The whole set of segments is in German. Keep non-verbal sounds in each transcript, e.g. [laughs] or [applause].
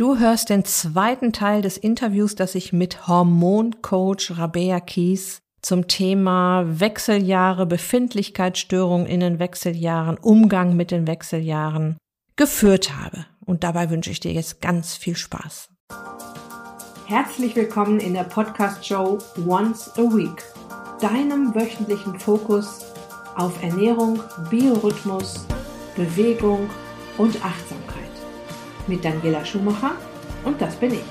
Du hörst den zweiten Teil des Interviews, das ich mit Hormoncoach Rabea Kies zum Thema Wechseljahre, Befindlichkeitsstörungen in den Wechseljahren, Umgang mit den Wechseljahren geführt habe. Und dabei wünsche ich dir jetzt ganz viel Spaß. Herzlich willkommen in der Podcast-Show Once a Week, deinem wöchentlichen Fokus auf Ernährung, Biorhythmus, Bewegung und Achtsamkeit mit Daniela Schumacher und das bin ich.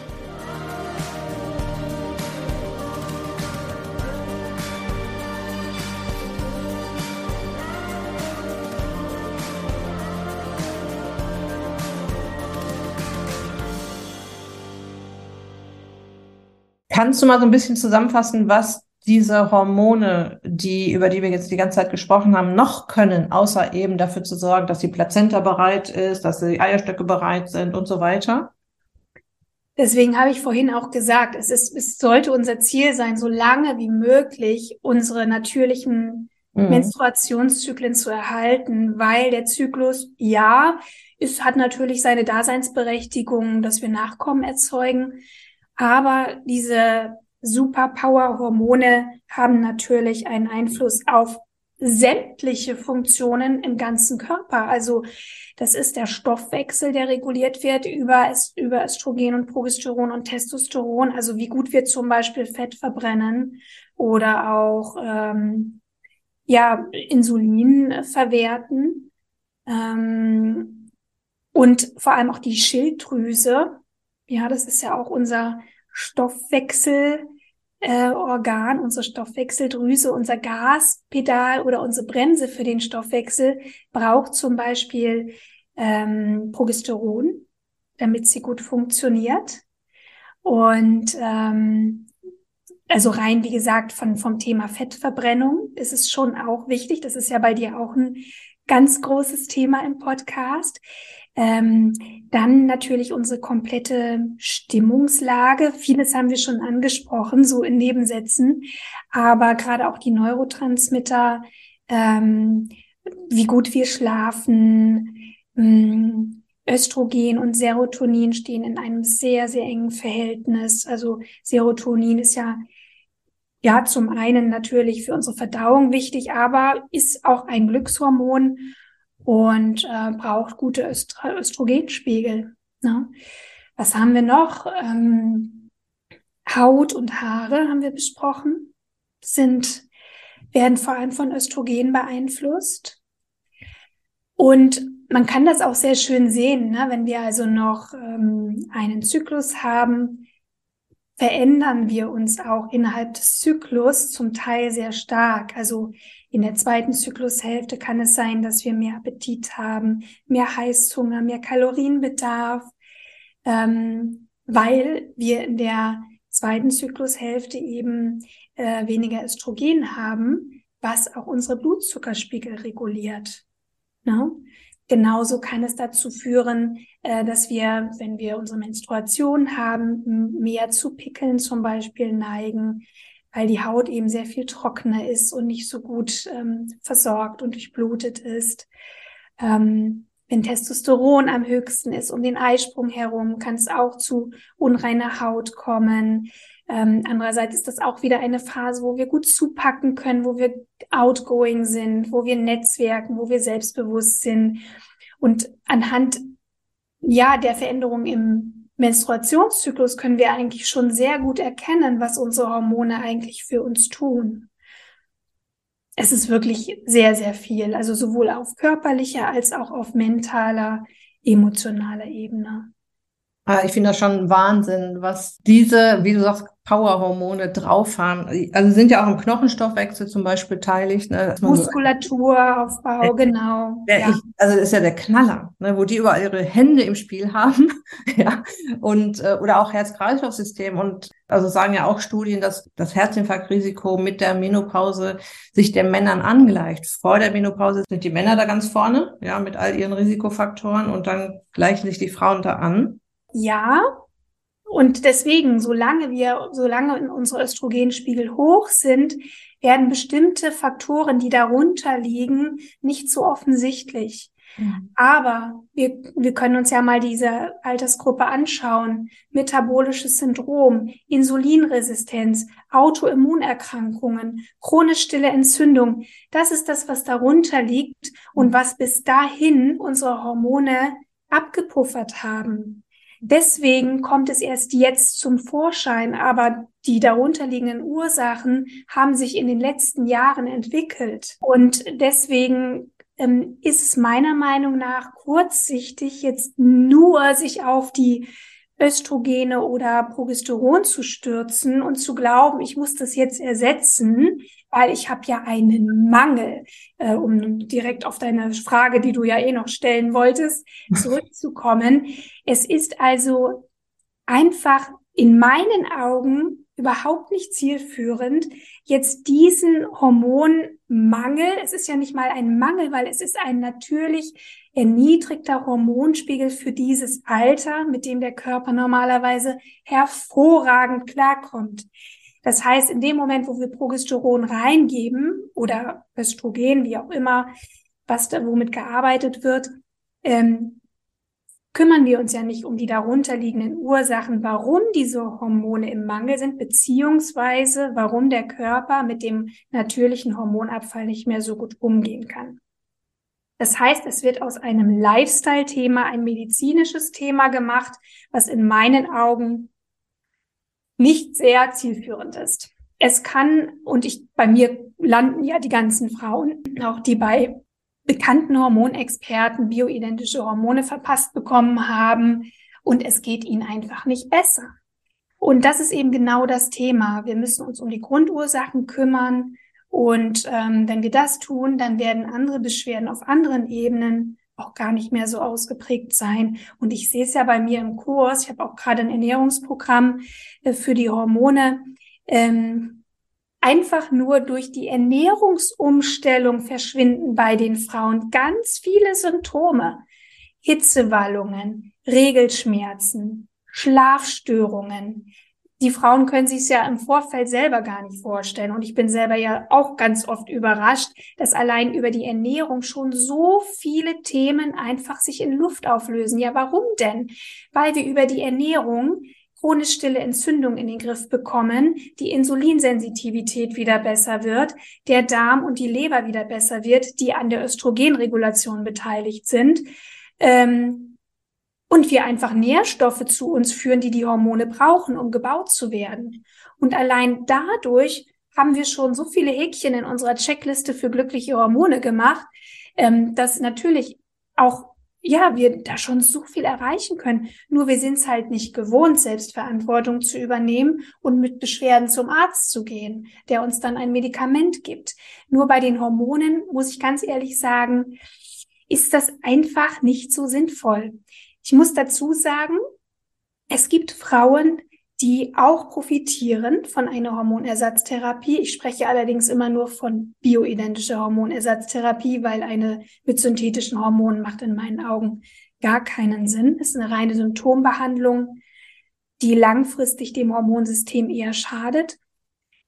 Kannst du mal so ein bisschen zusammenfassen, was diese Hormone, die, über die wir jetzt die ganze Zeit gesprochen haben, noch können, außer eben dafür zu sorgen, dass die Plazenta bereit ist, dass die Eierstöcke bereit sind und so weiter? Deswegen habe ich vorhin auch gesagt, es ist, es sollte unser Ziel sein, so lange wie möglich unsere natürlichen mhm. Menstruationszyklen zu erhalten, weil der Zyklus, ja, es hat natürlich seine Daseinsberechtigung, dass wir Nachkommen erzeugen, aber diese Superpower-Hormone haben natürlich einen Einfluss auf sämtliche Funktionen im ganzen Körper. Also das ist der Stoffwechsel, der reguliert wird über, über Östrogen und Progesteron und Testosteron. Also wie gut wir zum Beispiel Fett verbrennen oder auch ähm, ja Insulin verwerten ähm, und vor allem auch die Schilddrüse. Ja, das ist ja auch unser Stoffwechselorgan, äh, Organ, unsere Stoffwechseldrüse, unser Gaspedal oder unsere Bremse für den Stoffwechsel braucht zum Beispiel ähm, Progesteron, damit sie gut funktioniert. Und ähm, also rein, wie gesagt, von, vom Thema Fettverbrennung ist es schon auch wichtig. Das ist ja bei dir auch ein ganz großes Thema im Podcast. Ähm, dann natürlich unsere komplette Stimmungslage. Vieles haben wir schon angesprochen, so in Nebensätzen. Aber gerade auch die Neurotransmitter, ähm, wie gut wir schlafen, ähm, Östrogen und Serotonin stehen in einem sehr, sehr engen Verhältnis. Also Serotonin ist ja ja, zum einen natürlich für unsere Verdauung wichtig, aber ist auch ein Glückshormon und äh, braucht gute Östro Östrogenspiegel. Ne? Was haben wir noch? Ähm, Haut und Haare haben wir besprochen, sind, werden vor allem von Östrogen beeinflusst. Und man kann das auch sehr schön sehen, ne? wenn wir also noch ähm, einen Zyklus haben, verändern wir uns auch innerhalb des Zyklus zum Teil sehr stark. Also in der zweiten Zyklushälfte kann es sein, dass wir mehr Appetit haben, mehr Heißhunger, mehr Kalorienbedarf, ähm, weil wir in der zweiten Zyklushälfte eben äh, weniger Östrogen haben, was auch unsere Blutzuckerspiegel reguliert. Ne? Genauso kann es dazu führen, äh, dass wir, wenn wir unsere Menstruation haben, mehr zu Pickeln zum Beispiel neigen, weil die Haut eben sehr viel trockener ist und nicht so gut ähm, versorgt und durchblutet ist. Ähm, wenn Testosteron am höchsten ist um den Eisprung herum, kann es auch zu unreiner Haut kommen. Ähm, andererseits ist das auch wieder eine Phase, wo wir gut zupacken können, wo wir outgoing sind, wo wir netzwerken, wo wir selbstbewusst sind. Und anhand ja der Veränderung im Menstruationszyklus können wir eigentlich schon sehr gut erkennen, was unsere Hormone eigentlich für uns tun. Es ist wirklich sehr, sehr viel, also sowohl auf körperlicher als auch auf mentaler, emotionaler Ebene. Ah, ich finde das schon Wahnsinn, was diese, wie du sagst, Powerhormone drauf haben. Also sind ja auch im Knochenstoffwechsel zum Beispiel beteiligt. Ne? Muskulaturaufbau, so, genau. Der, ja. ich, also das ist ja der Knaller, ne? wo die überall ihre Hände im Spiel haben. [laughs] ja. Und, äh, oder auch Herz-Kreislauf-System. Und also sagen ja auch Studien, dass das Herzinfarktrisiko mit der Menopause sich den Männern angleicht. Vor der Menopause sind die Männer da ganz vorne, ja, mit all ihren Risikofaktoren und dann gleichen sich die Frauen da an. Ja, und deswegen, solange wir, solange unsere Östrogenspiegel hoch sind, werden bestimmte Faktoren, die darunter liegen, nicht so offensichtlich. Mhm. Aber wir, wir können uns ja mal diese Altersgruppe anschauen. Metabolisches Syndrom, Insulinresistenz, Autoimmunerkrankungen, chronisch stille Entzündung. Das ist das, was darunter liegt und was bis dahin unsere Hormone abgepuffert haben. Deswegen kommt es erst jetzt zum Vorschein, aber die darunterliegenden Ursachen haben sich in den letzten Jahren entwickelt. Und deswegen ähm, ist es meiner Meinung nach kurzsichtig, jetzt nur sich auf die Östrogene oder Progesteron zu stürzen und zu glauben, ich muss das jetzt ersetzen, weil ich habe ja einen Mangel, äh, um direkt auf deine Frage, die du ja eh noch stellen wolltest, [laughs] zurückzukommen. es ist also einfach in meinen Augen überhaupt nicht zielführend, jetzt diesen Hormonmangel, es ist ja nicht mal ein Mangel, weil es ist ein natürlich erniedrigter Hormonspiegel für dieses Alter, mit dem der Körper normalerweise hervorragend klarkommt. Das heißt, in dem Moment, wo wir Progesteron reingeben oder Östrogen, wie auch immer, was da, womit gearbeitet wird, ähm, kümmern wir uns ja nicht um die darunterliegenden Ursachen, warum diese Hormone im Mangel sind, beziehungsweise warum der Körper mit dem natürlichen Hormonabfall nicht mehr so gut umgehen kann. Das heißt, es wird aus einem Lifestyle-Thema ein medizinisches Thema gemacht, was in meinen Augen nicht sehr zielführend ist. Es kann, und ich, bei mir landen ja die ganzen Frauen, auch die bei bekannten Hormonexperten bioidentische Hormone verpasst bekommen haben und es geht ihnen einfach nicht besser. Und das ist eben genau das Thema. Wir müssen uns um die Grundursachen kümmern und ähm, wenn wir das tun, dann werden andere Beschwerden auf anderen Ebenen auch gar nicht mehr so ausgeprägt sein. Und ich sehe es ja bei mir im Kurs. Ich habe auch gerade ein Ernährungsprogramm äh, für die Hormone. Ähm, einfach nur durch die Ernährungsumstellung verschwinden bei den Frauen ganz viele Symptome. Hitzewallungen, Regelschmerzen, Schlafstörungen, die Frauen können sich ja im Vorfeld selber gar nicht vorstellen. Und ich bin selber ja auch ganz oft überrascht, dass allein über die Ernährung schon so viele Themen einfach sich in Luft auflösen. Ja, warum denn? Weil wir über die Ernährung chronisch stille Entzündung in den Griff bekommen, die Insulinsensitivität wieder besser wird, der Darm und die Leber wieder besser wird, die an der Östrogenregulation beteiligt sind. Ähm, und wir einfach Nährstoffe zu uns führen, die die Hormone brauchen, um gebaut zu werden. Und allein dadurch haben wir schon so viele Häkchen in unserer Checkliste für glückliche Hormone gemacht, ähm, dass natürlich auch ja, wir da schon so viel erreichen können. Nur wir sind es halt nicht gewohnt, Selbstverantwortung zu übernehmen und mit Beschwerden zum Arzt zu gehen, der uns dann ein Medikament gibt. Nur bei den Hormonen, muss ich ganz ehrlich sagen, ist das einfach nicht so sinnvoll. Ich muss dazu sagen, es gibt Frauen, die auch profitieren von einer Hormonersatztherapie. Ich spreche allerdings immer nur von bioidentischer Hormonersatztherapie, weil eine mit synthetischen Hormonen macht in meinen Augen gar keinen Sinn. Es ist eine reine Symptombehandlung, die langfristig dem Hormonsystem eher schadet.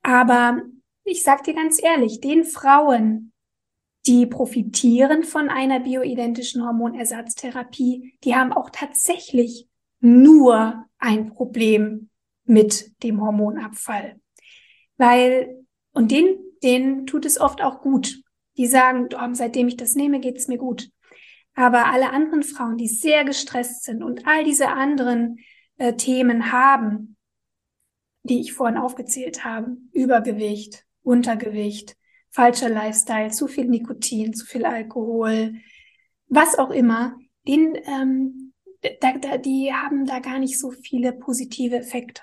Aber ich sage dir ganz ehrlich, den Frauen, die profitieren von einer bioidentischen Hormonersatztherapie, die haben auch tatsächlich nur ein Problem mit dem Hormonabfall. Weil, und denen, denen tut es oft auch gut. Die sagen, oh, seitdem ich das nehme, geht's mir gut. Aber alle anderen Frauen, die sehr gestresst sind und all diese anderen äh, Themen haben, die ich vorhin aufgezählt habe, Übergewicht, Untergewicht, falscher Lifestyle, zu viel Nikotin, zu viel Alkohol, was auch immer, den, ähm, da, da, die haben da gar nicht so viele positive Effekte.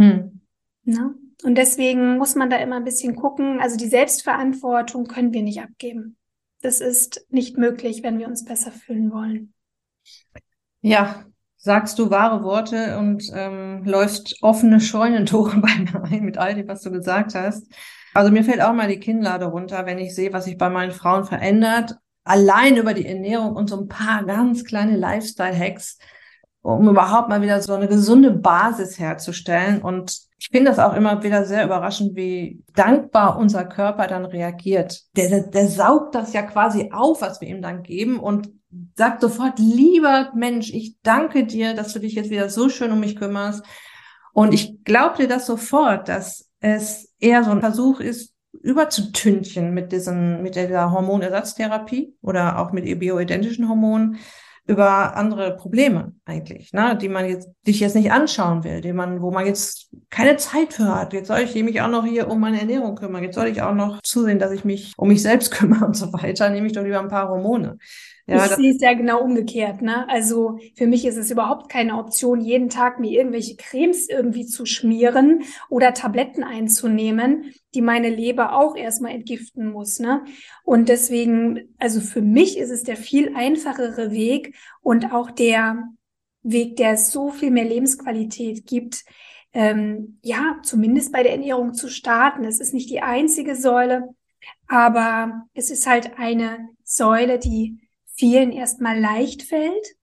Hm. Ne? Und deswegen muss man da immer ein bisschen gucken. Also die Selbstverantwortung können wir nicht abgeben. Das ist nicht möglich, wenn wir uns besser fühlen wollen. Ja, sagst du wahre Worte und ähm, läufst offene Scheunentore [laughs] bei mir ein mit all dem, was du gesagt hast. Also mir fällt auch mal die Kinnlade runter, wenn ich sehe, was sich bei meinen Frauen verändert. Allein über die Ernährung und so ein paar ganz kleine Lifestyle-Hacks, um überhaupt mal wieder so eine gesunde Basis herzustellen. Und ich finde das auch immer wieder sehr überraschend, wie dankbar unser Körper dann reagiert. Der, der, der saugt das ja quasi auf, was wir ihm dann geben und sagt sofort, lieber Mensch, ich danke dir, dass du dich jetzt wieder so schön um mich kümmerst. Und ich glaube dir das sofort, dass es eher so ein Versuch ist, überzutünchen mit diesem, mit dieser Hormonersatztherapie oder auch mit bioidentischen Hormonen über andere Probleme eigentlich, ne, die man jetzt, dich jetzt nicht anschauen will, die man, wo man jetzt keine Zeit für hat. Jetzt soll ich mich auch noch hier um meine Ernährung kümmern. Jetzt soll ich auch noch zusehen, dass ich mich um mich selbst [laughs] kümmere und so weiter. Nehme ich doch lieber ein paar Hormone. Ja, ich sehe es ja genau umgekehrt. Ne? Also für mich ist es überhaupt keine Option, jeden Tag mir irgendwelche Cremes irgendwie zu schmieren oder Tabletten einzunehmen, die meine Leber auch erstmal entgiften muss. Ne? Und deswegen, also für mich ist es der viel einfachere Weg und auch der Weg, der so viel mehr Lebensqualität gibt, ähm, ja, zumindest bei der Ernährung zu starten. Es ist nicht die einzige Säule, aber es ist halt eine Säule, die vielen erstmal leicht fällt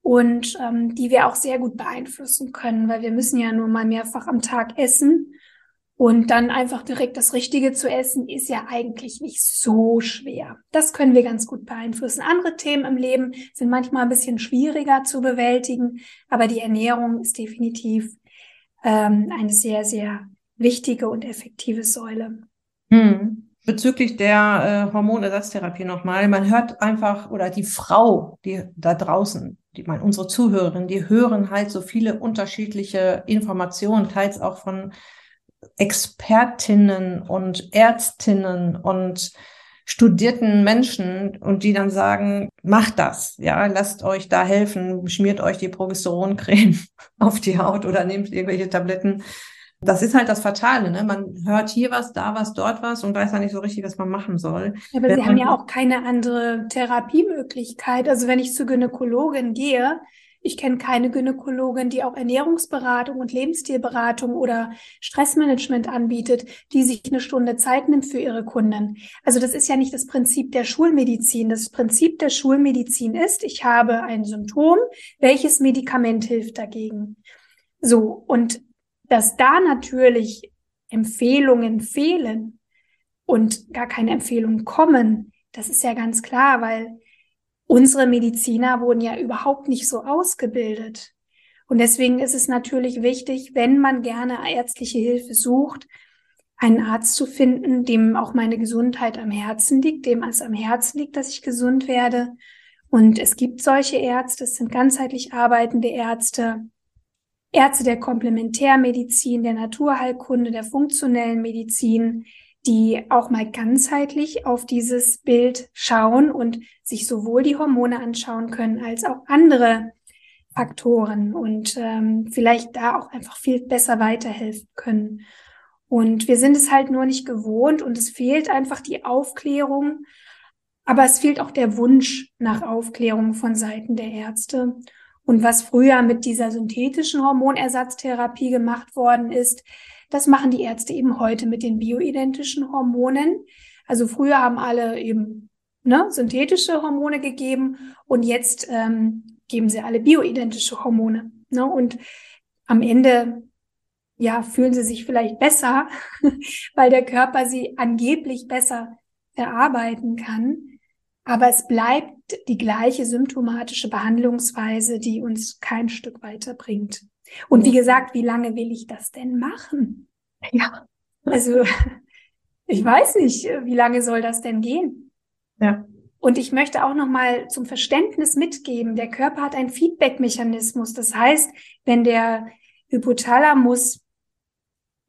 und ähm, die wir auch sehr gut beeinflussen können, weil wir müssen ja nur mal mehrfach am Tag essen und dann einfach direkt das Richtige zu essen, ist ja eigentlich nicht so schwer. Das können wir ganz gut beeinflussen. Andere Themen im Leben sind manchmal ein bisschen schwieriger zu bewältigen, aber die Ernährung ist definitiv ähm, eine sehr, sehr wichtige und effektive Säule. Hm. Bezüglich der äh, Hormonersatztherapie nochmal, man hört einfach, oder die Frau, die da draußen, die meine, unsere Zuhörerinnen, die hören halt so viele unterschiedliche Informationen, teils auch von Expertinnen und Ärztinnen und studierten Menschen und die dann sagen, macht das, ja, lasst euch da helfen, schmiert euch die Progesteroncreme [laughs] auf die Haut oder nehmt irgendwelche Tabletten das ist halt das Fatale, ne? Man hört hier was, da was, dort was und weiß ja nicht so richtig, was man machen soll. Aber wenn Sie haben ja auch keine andere Therapiemöglichkeit. Also wenn ich zur Gynäkologin gehe, ich kenne keine Gynäkologin, die auch Ernährungsberatung und Lebensstilberatung oder Stressmanagement anbietet, die sich eine Stunde Zeit nimmt für ihre Kunden. Also das ist ja nicht das Prinzip der Schulmedizin. Das Prinzip der Schulmedizin ist, ich habe ein Symptom, welches Medikament hilft dagegen? So, und dass da natürlich Empfehlungen fehlen und gar keine Empfehlungen kommen, das ist ja ganz klar, weil unsere Mediziner wurden ja überhaupt nicht so ausgebildet. Und deswegen ist es natürlich wichtig, wenn man gerne ärztliche Hilfe sucht, einen Arzt zu finden, dem auch meine Gesundheit am Herzen liegt, dem es am Herzen liegt, dass ich gesund werde. Und es gibt solche Ärzte, es sind ganzheitlich arbeitende Ärzte, Ärzte der Komplementärmedizin, der Naturheilkunde, der funktionellen Medizin, die auch mal ganzheitlich auf dieses Bild schauen und sich sowohl die Hormone anschauen können als auch andere Faktoren und ähm, vielleicht da auch einfach viel besser weiterhelfen können. Und wir sind es halt nur nicht gewohnt und es fehlt einfach die Aufklärung, aber es fehlt auch der Wunsch nach Aufklärung von Seiten der Ärzte. Und was früher mit dieser synthetischen Hormonersatztherapie gemacht worden ist, das machen die Ärzte eben heute mit den bioidentischen Hormonen. Also früher haben alle eben ne, synthetische Hormone gegeben und jetzt ähm, geben sie alle bioidentische Hormone. Ne? Und am Ende ja, fühlen sie sich vielleicht besser, [laughs] weil der Körper sie angeblich besser verarbeiten kann. Aber es bleibt die gleiche symptomatische Behandlungsweise, die uns kein Stück weiterbringt. Und wie gesagt, wie lange will ich das denn machen? Ja. Also, [laughs] ich weiß nicht, wie lange soll das denn gehen? Ja. Und ich möchte auch noch mal zum Verständnis mitgeben, der Körper hat einen Feedback-Mechanismus. Das heißt, wenn der Hypothalamus,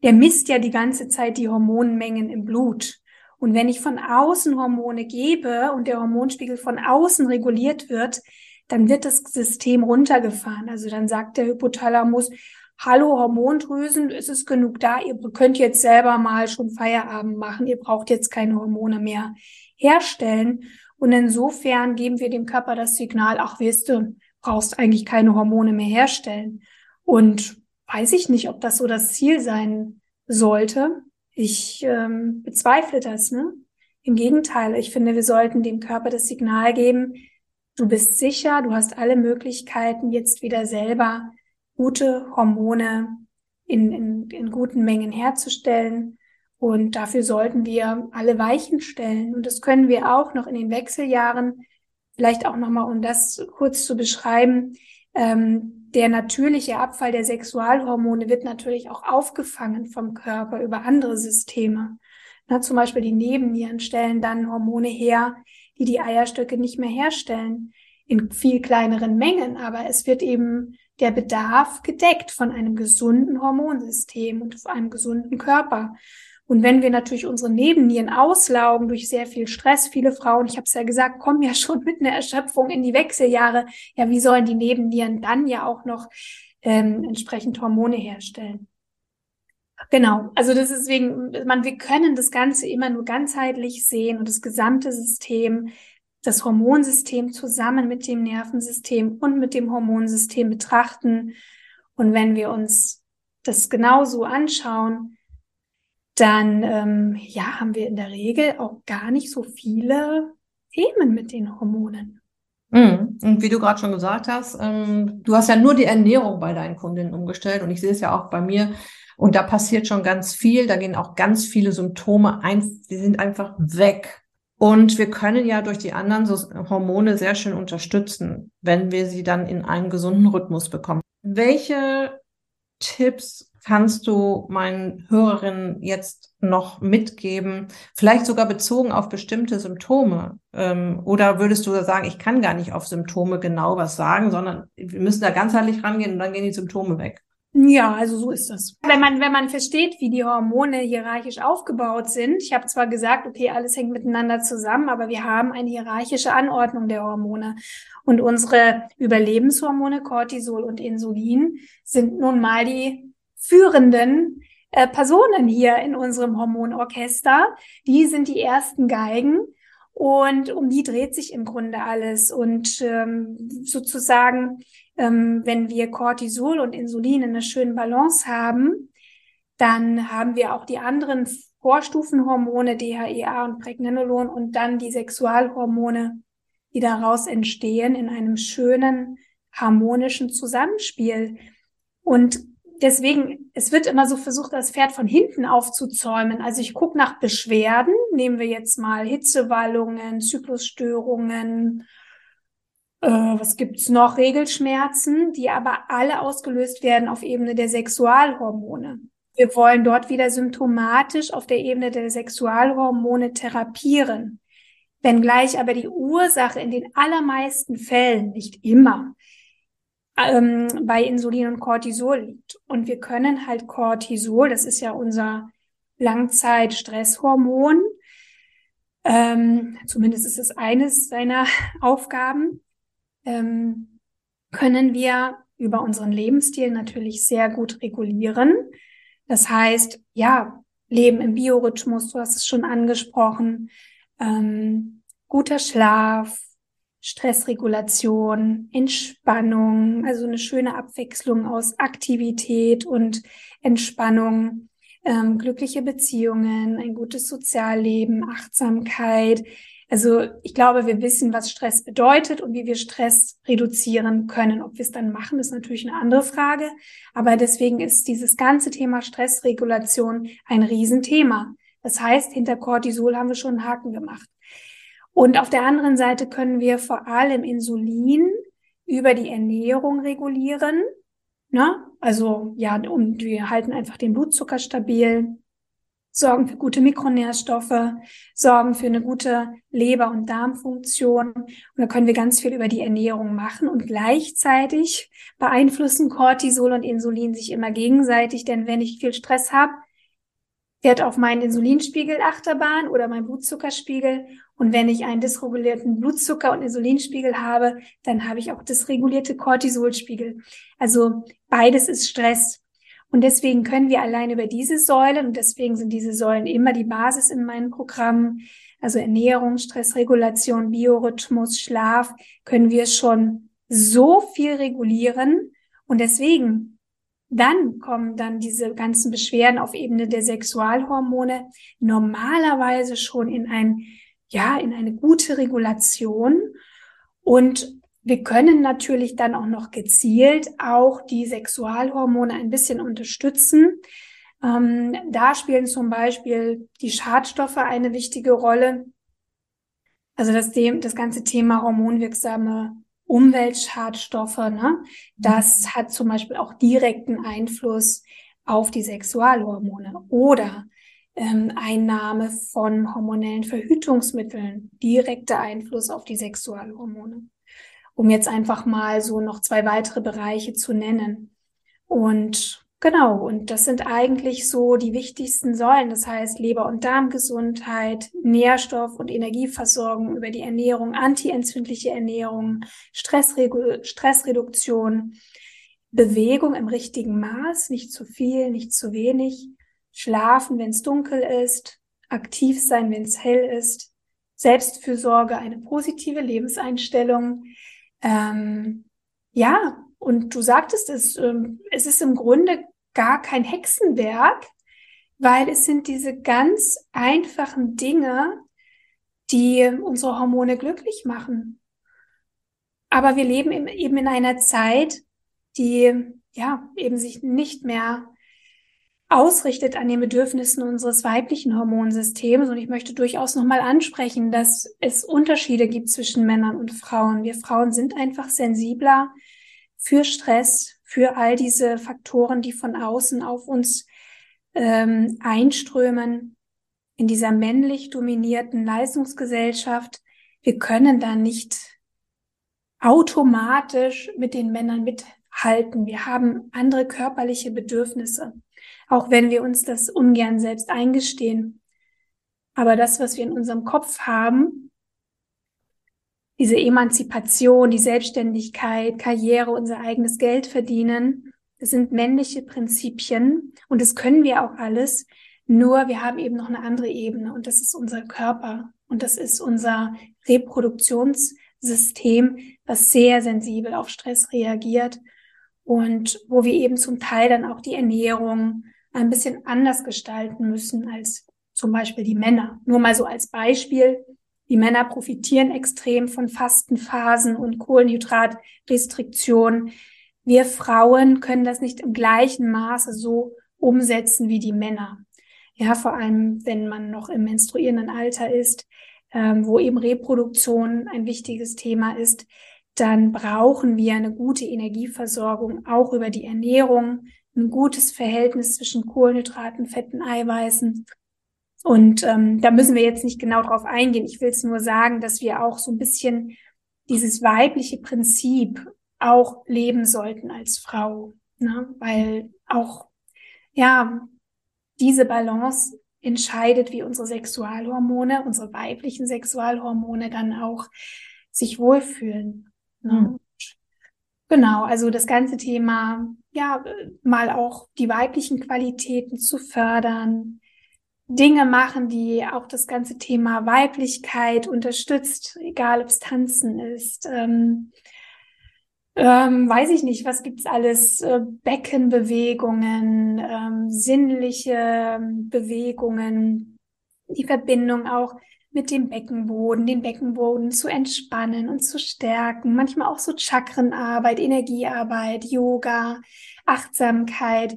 der misst ja die ganze Zeit die Hormonmengen im Blut. Und wenn ich von außen Hormone gebe und der Hormonspiegel von außen reguliert wird, dann wird das System runtergefahren. Also dann sagt der Hypothalamus, hallo Hormondrüsen, es ist genug da, ihr könnt jetzt selber mal schon Feierabend machen, ihr braucht jetzt keine Hormone mehr herstellen. Und insofern geben wir dem Körper das Signal, ach weißt du, brauchst eigentlich keine Hormone mehr herstellen. Und weiß ich nicht, ob das so das Ziel sein sollte. Ich ähm, bezweifle das, ne? Im Gegenteil, ich finde, wir sollten dem Körper das Signal geben, du bist sicher, du hast alle Möglichkeiten, jetzt wieder selber gute Hormone in, in, in guten Mengen herzustellen. Und dafür sollten wir alle Weichen stellen. Und das können wir auch noch in den Wechseljahren vielleicht auch nochmal, um das kurz zu beschreiben, ähm, der natürliche Abfall der Sexualhormone wird natürlich auch aufgefangen vom Körper über andere Systeme. Na, zum Beispiel die Nebennieren stellen dann Hormone her, die die Eierstöcke nicht mehr herstellen, in viel kleineren Mengen, aber es wird eben der Bedarf gedeckt von einem gesunden Hormonsystem und von einem gesunden Körper. Und wenn wir natürlich unsere Nebennieren auslaugen durch sehr viel Stress, viele Frauen, ich habe es ja gesagt, kommen ja [laughs] schon mit einer Erschöpfung in die Wechseljahre. Ja, wie sollen die Nebennieren dann ja auch noch ähm, entsprechend Hormone herstellen? Genau, also das ist wegen, man, wir können das Ganze immer nur ganzheitlich sehen und das gesamte System, das Hormonsystem zusammen mit dem Nervensystem und mit dem Hormonsystem betrachten. Und wenn wir uns das genauso anschauen, dann ähm, ja, haben wir in der Regel auch gar nicht so viele Themen mit den Hormonen. Mhm. Und wie du gerade schon gesagt hast, ähm, du hast ja nur die Ernährung bei deinen Kundinnen umgestellt und ich sehe es ja auch bei mir. Und da passiert schon ganz viel. Da gehen auch ganz viele Symptome ein, die sind einfach weg. Und wir können ja durch die anderen Hormone sehr schön unterstützen, wenn wir sie dann in einen gesunden Rhythmus bekommen. Welche Tipps kannst du meinen Hörerinnen jetzt noch mitgeben? Vielleicht sogar bezogen auf bestimmte Symptome? Ähm, oder würdest du sagen, ich kann gar nicht auf Symptome genau was sagen, sondern wir müssen da ganzheitlich rangehen und dann gehen die Symptome weg? Ja, also so ist das. Wenn man, wenn man versteht, wie die Hormone hierarchisch aufgebaut sind, ich habe zwar gesagt, okay, alles hängt miteinander zusammen, aber wir haben eine hierarchische Anordnung der Hormone. Und unsere Überlebenshormone, Cortisol und Insulin, sind nun mal die führenden äh, Personen hier in unserem Hormonorchester. Die sind die ersten Geigen und um die dreht sich im Grunde alles. Und ähm, sozusagen, ähm, wenn wir Cortisol und Insulin in einer schönen Balance haben, dann haben wir auch die anderen Vorstufenhormone, DHEA und Pregnenolon und dann die Sexualhormone, die daraus entstehen in einem schönen, harmonischen Zusammenspiel. Und deswegen, es wird immer so versucht, das Pferd von hinten aufzuzäumen. Also ich gucke nach Beschwerden, nehmen wir jetzt mal Hitzewallungen, Zyklusstörungen, äh, was gibt's noch, Regelschmerzen, die aber alle ausgelöst werden auf Ebene der Sexualhormone. Wir wollen dort wieder symptomatisch auf der Ebene der Sexualhormone therapieren. Wenngleich aber die Ursache in den allermeisten Fällen, nicht immer, ähm, bei Insulin und Cortisol liegt. Und wir können halt Cortisol, das ist ja unser Langzeitstresshormon, ähm, zumindest ist es eines seiner [laughs] Aufgaben, ähm, können wir über unseren Lebensstil natürlich sehr gut regulieren. Das heißt, ja, Leben im Biorhythmus, du hast es schon angesprochen, ähm, guter Schlaf, Stressregulation, Entspannung, also eine schöne Abwechslung aus Aktivität und Entspannung, ähm, glückliche Beziehungen, ein gutes Sozialleben, Achtsamkeit. Also ich glaube, wir wissen, was Stress bedeutet und wie wir Stress reduzieren können. Ob wir es dann machen, ist natürlich eine andere Frage. Aber deswegen ist dieses ganze Thema Stressregulation ein Riesenthema. Das heißt, hinter Cortisol haben wir schon einen Haken gemacht. Und auf der anderen Seite können wir vor allem Insulin über die Ernährung regulieren. Ne? Also ja, und wir halten einfach den Blutzucker stabil, sorgen für gute Mikronährstoffe, sorgen für eine gute Leber- und Darmfunktion. Und da können wir ganz viel über die Ernährung machen und gleichzeitig beeinflussen Cortisol und Insulin sich immer gegenseitig, denn wenn ich viel Stress habe, fährt auf meinen Insulinspiegel Achterbahn oder mein Blutzuckerspiegel und wenn ich einen dysregulierten Blutzucker- und Insulinspiegel habe, dann habe ich auch dysregulierte Cortisolspiegel. Also beides ist Stress. Und deswegen können wir allein über diese Säulen, und deswegen sind diese Säulen immer die Basis in meinen Programmen, also Ernährung, Stressregulation, Biorhythmus, Schlaf, können wir schon so viel regulieren. Und deswegen, dann kommen dann diese ganzen Beschwerden auf Ebene der Sexualhormone normalerweise schon in ein ja, in eine gute Regulation. Und wir können natürlich dann auch noch gezielt auch die Sexualhormone ein bisschen unterstützen. Ähm, da spielen zum Beispiel die Schadstoffe eine wichtige Rolle. Also das, das ganze Thema hormonwirksame Umweltschadstoffe, ne, das hat zum Beispiel auch direkten Einfluss auf die Sexualhormone oder ähm, Einnahme von hormonellen Verhütungsmitteln, direkter Einfluss auf die Sexualhormone. Um jetzt einfach mal so noch zwei weitere Bereiche zu nennen. Und Genau, und das sind eigentlich so die wichtigsten Säulen. Das heißt Leber- und Darmgesundheit, Nährstoff- und Energieversorgung über die Ernährung, antientzündliche Ernährung, Stressredu Stressreduktion, Bewegung im richtigen Maß, nicht zu viel, nicht zu wenig, schlafen, wenn es dunkel ist, aktiv sein, wenn es hell ist, Selbstfürsorge, eine positive Lebenseinstellung. Ähm, ja, und du sagtest es, ähm, es ist im Grunde gar kein Hexenwerk, weil es sind diese ganz einfachen Dinge, die unsere Hormone glücklich machen. Aber wir leben eben in einer Zeit, die ja eben sich nicht mehr ausrichtet an den Bedürfnissen unseres weiblichen Hormonsystems. Und ich möchte durchaus nochmal ansprechen, dass es Unterschiede gibt zwischen Männern und Frauen. Wir Frauen sind einfach sensibler für Stress, für all diese Faktoren, die von außen auf uns ähm, einströmen in dieser männlich dominierten Leistungsgesellschaft. Wir können da nicht automatisch mit den Männern mithalten. Wir haben andere körperliche Bedürfnisse, auch wenn wir uns das ungern selbst eingestehen. Aber das, was wir in unserem Kopf haben, diese Emanzipation, die Selbstständigkeit, Karriere, unser eigenes Geld verdienen. Das sind männliche Prinzipien und das können wir auch alles. Nur wir haben eben noch eine andere Ebene und das ist unser Körper und das ist unser Reproduktionssystem, was sehr sensibel auf Stress reagiert und wo wir eben zum Teil dann auch die Ernährung ein bisschen anders gestalten müssen als zum Beispiel die Männer. Nur mal so als Beispiel. Die Männer profitieren extrem von Fastenphasen und Kohlenhydratrestriktionen. Wir Frauen können das nicht im gleichen Maße so umsetzen wie die Männer. Ja, vor allem, wenn man noch im menstruierenden Alter ist, ähm, wo eben Reproduktion ein wichtiges Thema ist, dann brauchen wir eine gute Energieversorgung, auch über die Ernährung, ein gutes Verhältnis zwischen Kohlenhydraten, Fetten, Eiweißen und ähm, da müssen wir jetzt nicht genau drauf eingehen. Ich will es nur sagen, dass wir auch so ein bisschen dieses weibliche Prinzip auch leben sollten als Frau, ne? weil auch ja diese Balance entscheidet, wie unsere Sexualhormone, unsere weiblichen Sexualhormone dann auch sich wohlfühlen. Ne? Mhm. Genau, also das ganze Thema, ja, mal auch die weiblichen Qualitäten zu fördern, Dinge machen, die auch das ganze Thema Weiblichkeit unterstützt, egal ob es Tanzen ist. Ähm, ähm, weiß ich nicht, was gibt's alles? Äh, Beckenbewegungen, ähm, sinnliche ähm, Bewegungen, die Verbindung auch mit dem Beckenboden, den Beckenboden zu entspannen und zu stärken. Manchmal auch so Chakrenarbeit, Energiearbeit, Yoga, Achtsamkeit.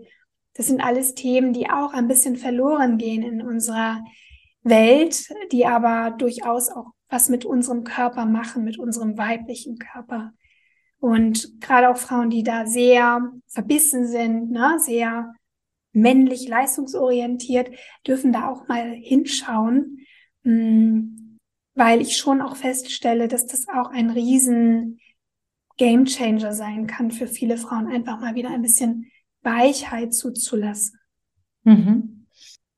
Das sind alles Themen, die auch ein bisschen verloren gehen in unserer Welt, die aber durchaus auch was mit unserem Körper machen, mit unserem weiblichen Körper. Und gerade auch Frauen, die da sehr verbissen sind, ne, sehr männlich leistungsorientiert, dürfen da auch mal hinschauen, weil ich schon auch feststelle, dass das auch ein riesen Gamechanger sein kann für viele Frauen, einfach mal wieder ein bisschen Weichheit zuzulassen. Mhm.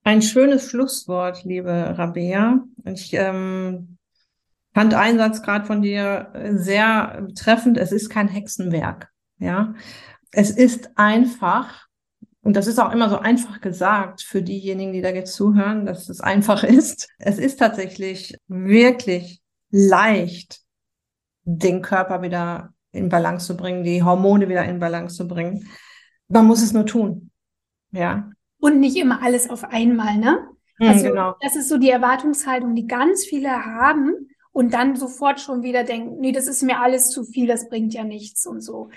Ein schönes Schlusswort, liebe Rabea. Ich ähm, fand einen Satz gerade von dir sehr treffend. Es ist kein Hexenwerk. Ja, es ist einfach und das ist auch immer so einfach gesagt für diejenigen, die da jetzt zuhören, dass es einfach [laughs] ist. Es ist tatsächlich wirklich leicht, den Körper wieder in Balance zu bringen, die Hormone wieder in Balance zu bringen. Man muss es nur tun. Ja. Und nicht immer alles auf einmal, ne? Hm, also, genau. das ist so die Erwartungshaltung, die ganz viele haben und dann sofort schon wieder denken, nee, das ist mir alles zu viel, das bringt ja nichts und so.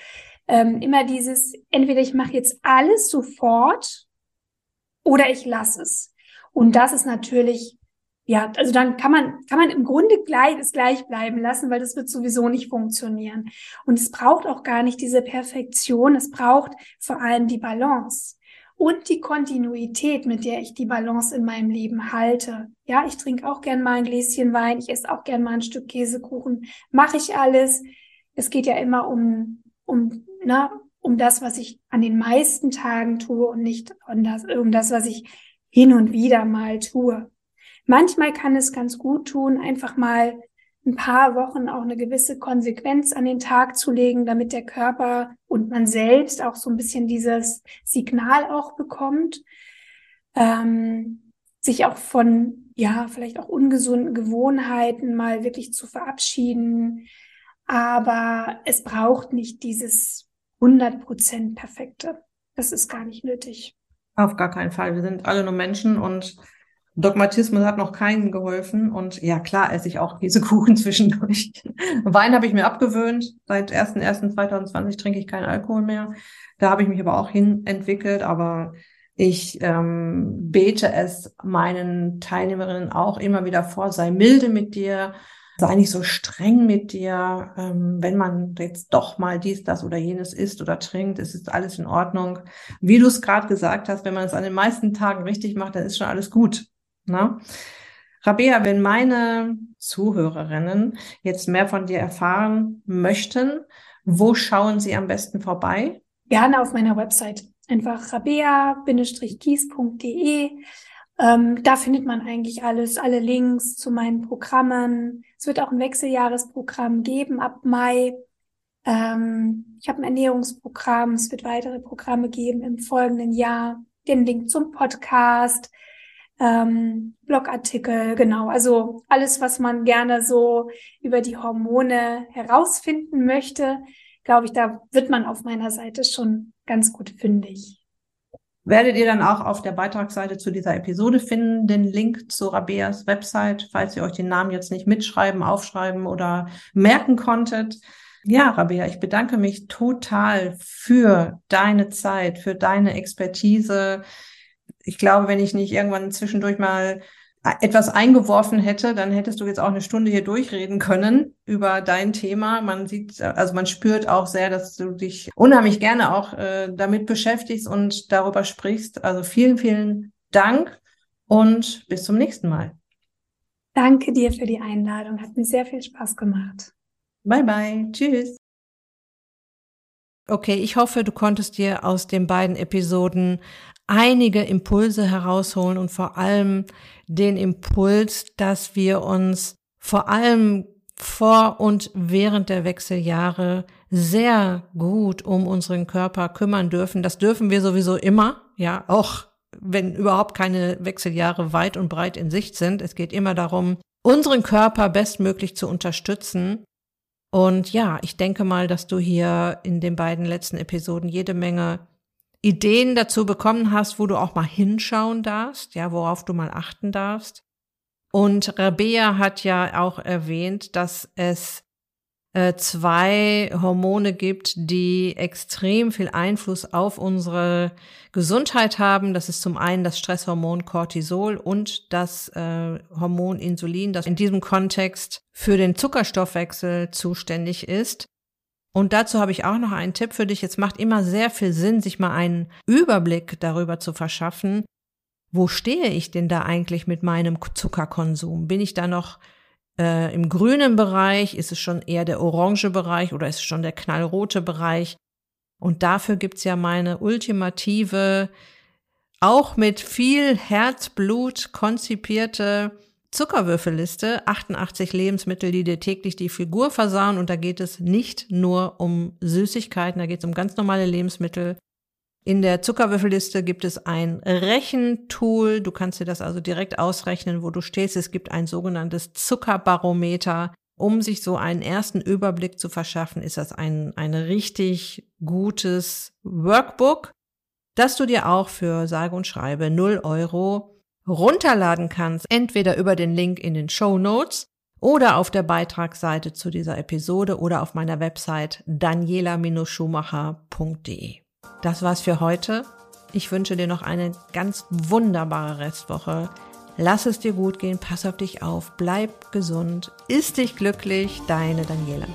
Ähm, immer dieses, entweder ich mache jetzt alles sofort oder ich lasse es. Und das ist natürlich ja, also dann kann man, kann man im Grunde gleich, es gleich bleiben lassen, weil das wird sowieso nicht funktionieren. Und es braucht auch gar nicht diese Perfektion. Es braucht vor allem die Balance und die Kontinuität, mit der ich die Balance in meinem Leben halte. Ja, ich trinke auch gern mal ein Gläschen Wein, ich esse auch gern mal ein Stück Käsekuchen, mache ich alles. Es geht ja immer um, um, na, um das, was ich an den meisten Tagen tue und nicht um das, um das, was ich hin und wieder mal tue. Manchmal kann es ganz gut tun, einfach mal ein paar Wochen auch eine gewisse Konsequenz an den Tag zu legen, damit der Körper und man selbst auch so ein bisschen dieses Signal auch bekommt, ähm, sich auch von, ja, vielleicht auch ungesunden Gewohnheiten mal wirklich zu verabschieden. Aber es braucht nicht dieses 100% perfekte. Das ist gar nicht nötig. Auf gar keinen Fall. Wir sind alle nur Menschen und Dogmatismus hat noch keinen geholfen. Und ja, klar esse ich auch Käsekuchen [laughs] zwischendurch. Wein habe ich mir abgewöhnt. Seit 1.1.2020 trinke ich keinen Alkohol mehr. Da habe ich mich aber auch hin entwickelt. Aber ich ähm, bete es meinen Teilnehmerinnen auch immer wieder vor. Sei milde mit dir. Sei nicht so streng mit dir. Ähm, wenn man jetzt doch mal dies, das oder jenes isst oder trinkt, ist es alles in Ordnung. Wie du es gerade gesagt hast, wenn man es an den meisten Tagen richtig macht, dann ist schon alles gut. Ne? Rabea, wenn meine Zuhörerinnen jetzt mehr von dir erfahren möchten, wo schauen sie am besten vorbei? Gerne auf meiner Website. Einfach rabea-kies.de. Ähm, da findet man eigentlich alles, alle Links zu meinen Programmen. Es wird auch ein Wechseljahresprogramm geben ab Mai. Ähm, ich habe ein Ernährungsprogramm. Es wird weitere Programme geben im folgenden Jahr. Den Link zum Podcast ähm, Blogartikel, genau. Also alles, was man gerne so über die Hormone herausfinden möchte, glaube ich, da wird man auf meiner Seite schon ganz gut fündig. Werdet ihr dann auch auf der Beitragsseite zu dieser Episode finden, den Link zu Rabeas Website, falls ihr euch den Namen jetzt nicht mitschreiben, aufschreiben oder merken konntet. Ja, Rabea, ich bedanke mich total für deine Zeit, für deine Expertise, ich glaube, wenn ich nicht irgendwann zwischendurch mal etwas eingeworfen hätte, dann hättest du jetzt auch eine Stunde hier durchreden können über dein Thema. Man sieht, also man spürt auch sehr, dass du dich unheimlich gerne auch äh, damit beschäftigst und darüber sprichst. Also vielen, vielen Dank und bis zum nächsten Mal. Danke dir für die Einladung. Hat mir sehr viel Spaß gemacht. Bye bye. Tschüss. Okay, ich hoffe, du konntest dir aus den beiden Episoden einige Impulse herausholen und vor allem den Impuls, dass wir uns vor allem vor und während der Wechseljahre sehr gut um unseren Körper kümmern dürfen. Das dürfen wir sowieso immer, ja, auch wenn überhaupt keine Wechseljahre weit und breit in Sicht sind. Es geht immer darum, unseren Körper bestmöglich zu unterstützen. Und ja, ich denke mal, dass du hier in den beiden letzten Episoden jede Menge Ideen dazu bekommen hast, wo du auch mal hinschauen darfst, ja, worauf du mal achten darfst. Und Rabea hat ja auch erwähnt, dass es äh, zwei Hormone gibt, die extrem viel Einfluss auf unsere Gesundheit haben. Das ist zum einen das Stresshormon Cortisol und das äh, Hormon Insulin, das in diesem Kontext für den Zuckerstoffwechsel zuständig ist. Und dazu habe ich auch noch einen Tipp für dich. Es macht immer sehr viel Sinn, sich mal einen Überblick darüber zu verschaffen. Wo stehe ich denn da eigentlich mit meinem Zuckerkonsum? Bin ich da noch äh, im grünen Bereich? Ist es schon eher der orange Bereich oder ist es schon der knallrote Bereich? Und dafür gibt's ja meine ultimative, auch mit viel Herzblut konzipierte Zuckerwürfelliste, 88 Lebensmittel, die dir täglich die Figur versauen. Und da geht es nicht nur um Süßigkeiten, da geht es um ganz normale Lebensmittel. In der Zuckerwürfelliste gibt es ein Rechentool. Du kannst dir das also direkt ausrechnen, wo du stehst. Es gibt ein sogenanntes Zuckerbarometer. Um sich so einen ersten Überblick zu verschaffen, ist das ein, ein richtig gutes Workbook, das du dir auch für sage und schreibe 0 Euro runterladen kannst, entweder über den Link in den Show Notes oder auf der Beitragsseite zu dieser Episode oder auf meiner Website daniela-schumacher.de. Das war's für heute. Ich wünsche dir noch eine ganz wunderbare Restwoche. Lass es dir gut gehen, pass auf dich auf, bleib gesund, ist dich glücklich, deine Daniela.